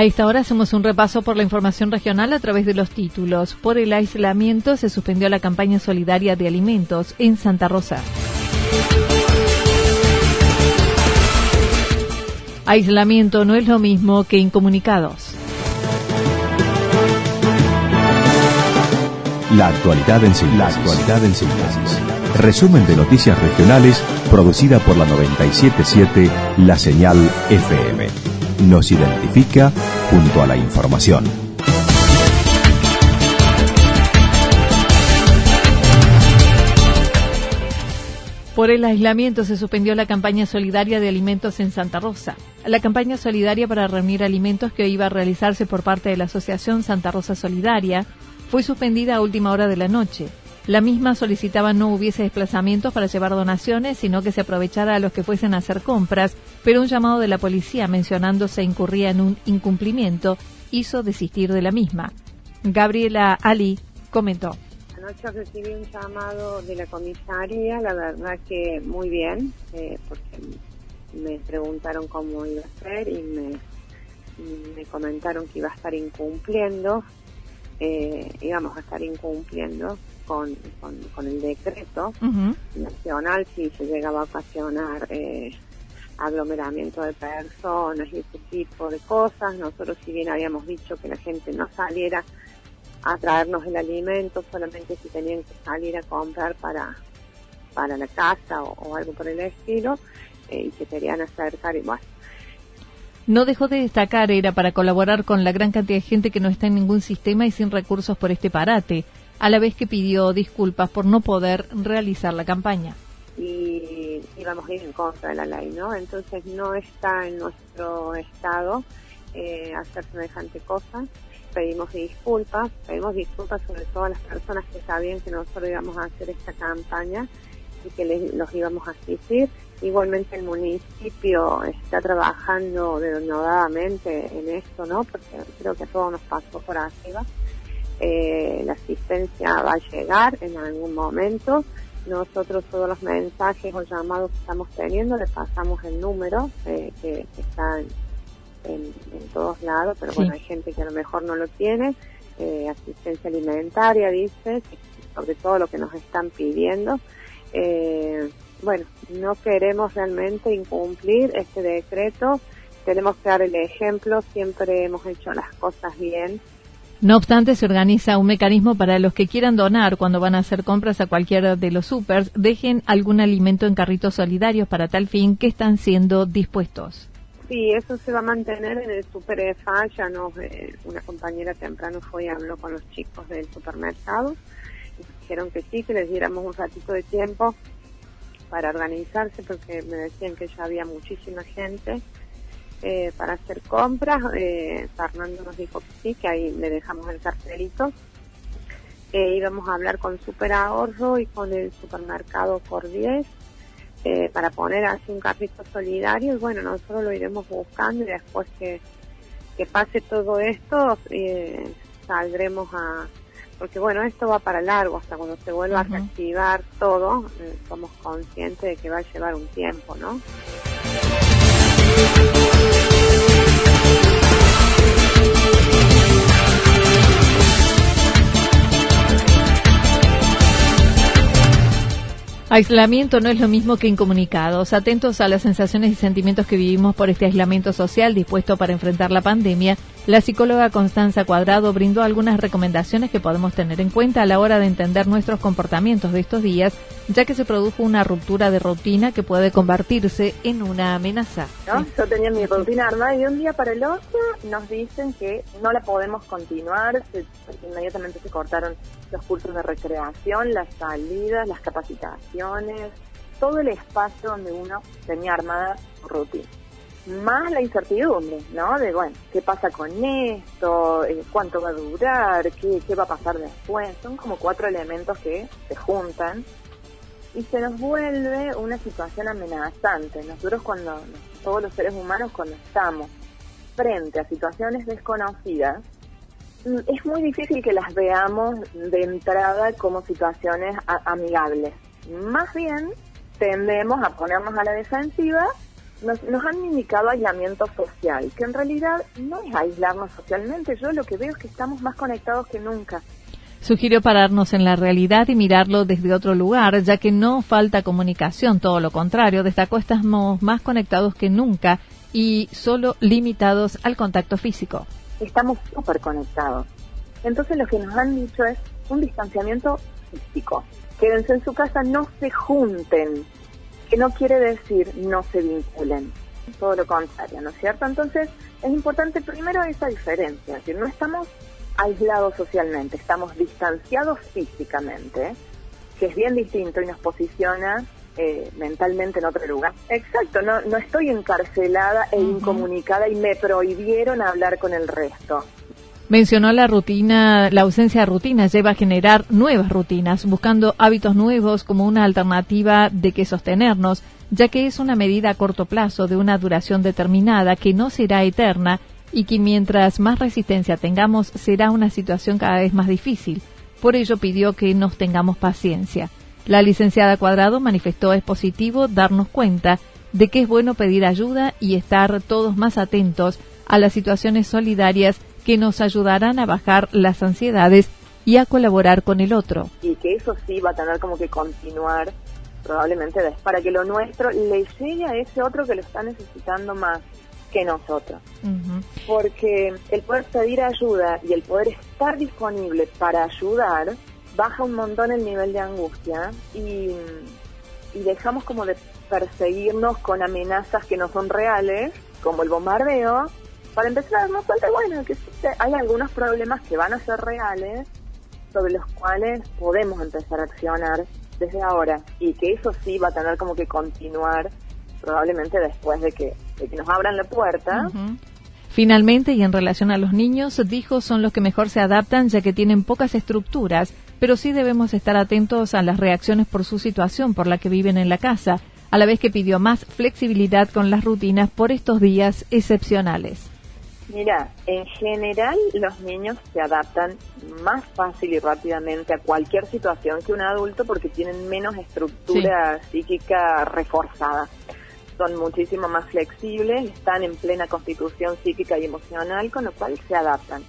A esta hora hacemos un repaso por la información regional a través de los títulos. Por el aislamiento se suspendió la campaña solidaria de alimentos en Santa Rosa. Aislamiento no es lo mismo que incomunicados. La actualidad en síntesis. La actualidad en síntesis. Resumen de noticias regionales producida por la 977 La Señal FM. Nos identifica junto a la información. Por el aislamiento se suspendió la campaña solidaria de alimentos en Santa Rosa. La campaña solidaria para reunir alimentos que iba a realizarse por parte de la Asociación Santa Rosa Solidaria fue suspendida a última hora de la noche. La misma solicitaba no hubiese desplazamientos para llevar donaciones, sino que se aprovechara a los que fuesen a hacer compras, pero un llamado de la policía mencionando se incurría en un incumplimiento hizo desistir de la misma. Gabriela Ali comentó. Anoche recibí un llamado de la comisaría, la verdad que muy bien, eh, porque me preguntaron cómo iba a ser y me, me comentaron que iba a estar incumpliendo, eh, íbamos a estar incumpliendo con, con, el decreto nacional si se llegaba a ocasionar eh, aglomeramiento de personas y ese tipo de cosas. Nosotros si bien habíamos dicho que la gente no saliera a traernos el alimento, solamente si tenían que salir a comprar para, para la casa o, algo por el estilo, eh, y que querían acercar igual. No dejó de destacar, era para colaborar con la gran cantidad de gente que no está en ningún sistema y sin recursos por este parate, a la vez que pidió disculpas por no poder realizar la campaña. Y íbamos a ir en contra de la ley, ¿no? Entonces no está en nuestro estado eh, hacer semejante cosa pedimos disculpas, pedimos disculpas sobre todo a las personas que sabían que nosotros íbamos a hacer esta campaña y que les, los íbamos a asistir. Igualmente el municipio está trabajando denodadamente en esto, ¿no? Porque creo que todo nos pasó por arriba. Eh, la asistencia va a llegar en algún momento. Nosotros todos los mensajes o llamados que estamos teniendo le pasamos el número eh, que, que está en, en, todos lados, pero bueno, hay gente que a lo mejor no lo tiene. Eh, asistencia alimentaria, dice, sobre todo lo que nos están pidiendo. Eh, bueno, no queremos realmente incumplir este decreto, tenemos que dar el ejemplo, siempre hemos hecho las cosas bien. No obstante, se organiza un mecanismo para los que quieran donar cuando van a hacer compras a cualquiera de los supers, dejen algún alimento en carritos solidarios para tal fin que están siendo dispuestos. Sí, eso se va a mantener en el Super EFA. Ya nos, eh, una compañera temprano fue y habló con los chicos del supermercado. Y dijeron que sí, que les diéramos un ratito de tiempo para organizarse, porque me decían que ya había muchísima gente eh, para hacer compras. Eh, Fernando nos dijo que sí, que ahí le dejamos el cartelito. Eh, íbamos a hablar con Super Ahorro y con el supermercado por 10 eh, para poner así un carrito solidario y bueno, nosotros lo iremos buscando y después que, que pase todo esto eh, saldremos a... Porque bueno, esto va para largo, hasta cuando se vuelva a reactivar todo, eh, somos conscientes de que va a llevar un tiempo, ¿no? Aislamiento no es lo mismo que incomunicados. Atentos a las sensaciones y sentimientos que vivimos por este aislamiento social dispuesto para enfrentar la pandemia, la psicóloga Constanza Cuadrado brindó algunas recomendaciones que podemos tener en cuenta a la hora de entender nuestros comportamientos de estos días, ya que se produjo una ruptura de rutina que puede convertirse en una amenaza. Yo tenía mi rutina armada y de un día para el otro nos dicen que no la podemos continuar, inmediatamente se cortaron los cursos de recreación, las salidas, las capacitaciones, todo el espacio donde uno tenía armada rutina. Más la incertidumbre, ¿no? De, bueno, ¿qué pasa con esto? Eh, ¿Cuánto va a durar? ¿Qué, ¿Qué va a pasar después? Son como cuatro elementos que se juntan y se nos vuelve una situación amenazante. Nosotros cuando, todos los seres humanos cuando estamos frente a situaciones desconocidas, Mm, es muy difícil que las veamos de entrada como situaciones amigables. Más bien tendemos a ponernos a la defensiva. Nos, nos han indicado aislamiento social, que en realidad no es aislarnos socialmente. Yo lo que veo es que estamos más conectados que nunca. Sugirió pararnos en la realidad y mirarlo desde otro lugar, ya que no falta comunicación, todo lo contrario, destacó estamos más conectados que nunca y solo limitados al contacto físico estamos súper conectados. Entonces lo que nos han dicho es un distanciamiento físico. Quédense en su casa, no se junten, que no quiere decir no se vinculen, todo lo contrario, ¿no es cierto? Entonces es importante primero esa diferencia, es decir, no estamos aislados socialmente, estamos distanciados físicamente, que es bien distinto y nos posiciona eh, mentalmente en otro lugar. Exacto, no, no estoy encarcelada e incomunicada y me prohibieron hablar con el resto. Mencionó la rutina, la ausencia de rutinas lleva a generar nuevas rutinas, buscando hábitos nuevos como una alternativa de que sostenernos, ya que es una medida a corto plazo de una duración determinada que no será eterna y que mientras más resistencia tengamos será una situación cada vez más difícil. Por ello pidió que nos tengamos paciencia. La licenciada Cuadrado manifestó es positivo darnos cuenta de que es bueno pedir ayuda y estar todos más atentos a las situaciones solidarias que nos ayudarán a bajar las ansiedades y a colaborar con el otro. Y que eso sí va a tener como que continuar probablemente para que lo nuestro le llegue a ese otro que lo está necesitando más que nosotros. Porque el poder pedir ayuda y el poder estar disponible para ayudar baja un montón el nivel de angustia y, dejamos como de perseguirnos con amenazas que no son reales, como el bombardeo, para empezar a darnos bueno, que hay algunos problemas que van a ser reales, sobre los cuales podemos empezar a accionar desde ahora, y que eso sí va a tener como que continuar probablemente después de que, nos abran la puerta. Finalmente, y en relación a los niños, dijo son los que mejor se adaptan ya que tienen pocas estructuras pero sí debemos estar atentos a las reacciones por su situación por la que viven en la casa, a la vez que pidió más flexibilidad con las rutinas por estos días excepcionales. Mira, en general los niños se adaptan más fácil y rápidamente a cualquier situación que un adulto porque tienen menos estructura psíquica reforzada. Son muchísimo más flexibles, están en plena constitución psíquica y emocional, con lo cual se adaptan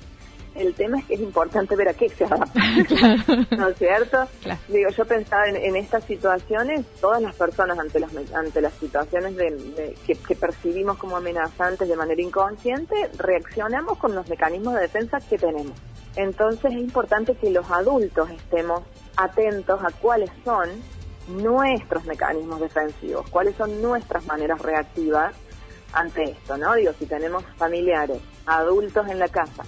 el tema es que es importante ver a qué se adapta, ¿no es cierto? Digo, yo pensaba en, estas situaciones, todas las personas ante las ante las situaciones de, que, percibimos como amenazantes de manera inconsciente, reaccionamos con los mecanismos de defensa que tenemos. Entonces es importante que los adultos estemos atentos a cuáles son nuestros mecanismos defensivos, cuáles son nuestras maneras reactivas ante esto, ¿no? Digo, si tenemos familiares, adultos en la casa,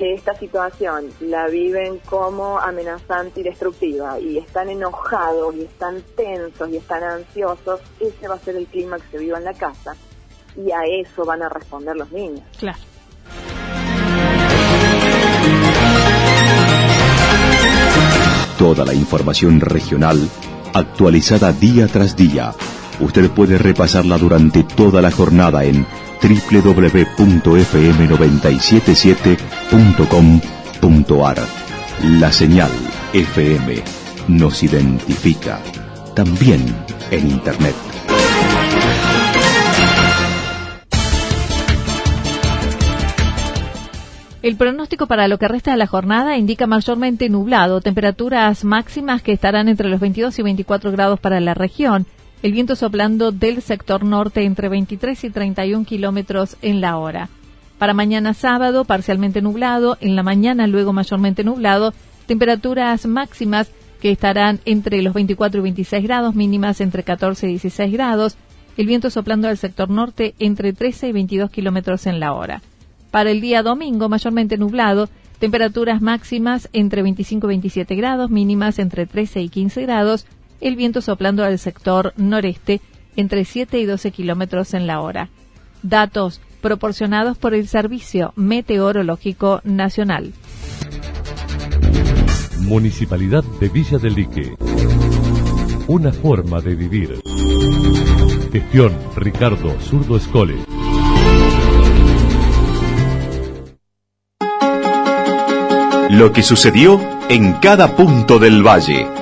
que esta situación la viven como amenazante y destructiva y están enojados y están tensos y están ansiosos, ese va a ser el clima que se viva en la casa y a eso van a responder los niños. Claro. Toda la información regional actualizada día tras día. Usted puede repasarla durante toda la jornada en www.fm977.com.ar. La señal FM nos identifica también en Internet. El pronóstico para lo que resta de la jornada indica mayormente nublado, temperaturas máximas que estarán entre los 22 y 24 grados para la región, el viento soplando del sector norte entre 23 y 31 kilómetros en la hora. Para mañana sábado, parcialmente nublado, en la mañana luego mayormente nublado, temperaturas máximas que estarán entre los 24 y 26 grados, mínimas entre 14 y 16 grados, el viento soplando del sector norte entre 13 y 22 kilómetros en la hora. Para el día domingo, mayormente nublado, temperaturas máximas entre 25 y 27 grados, mínimas entre 13 y 15 grados, el viento soplando al sector noreste entre 7 y 12 kilómetros en la hora. Datos proporcionados por el Servicio Meteorológico Nacional. Municipalidad de Villa del Lique. Una forma de vivir. Gestión Ricardo Zurdo Escole. Lo que sucedió en cada punto del valle.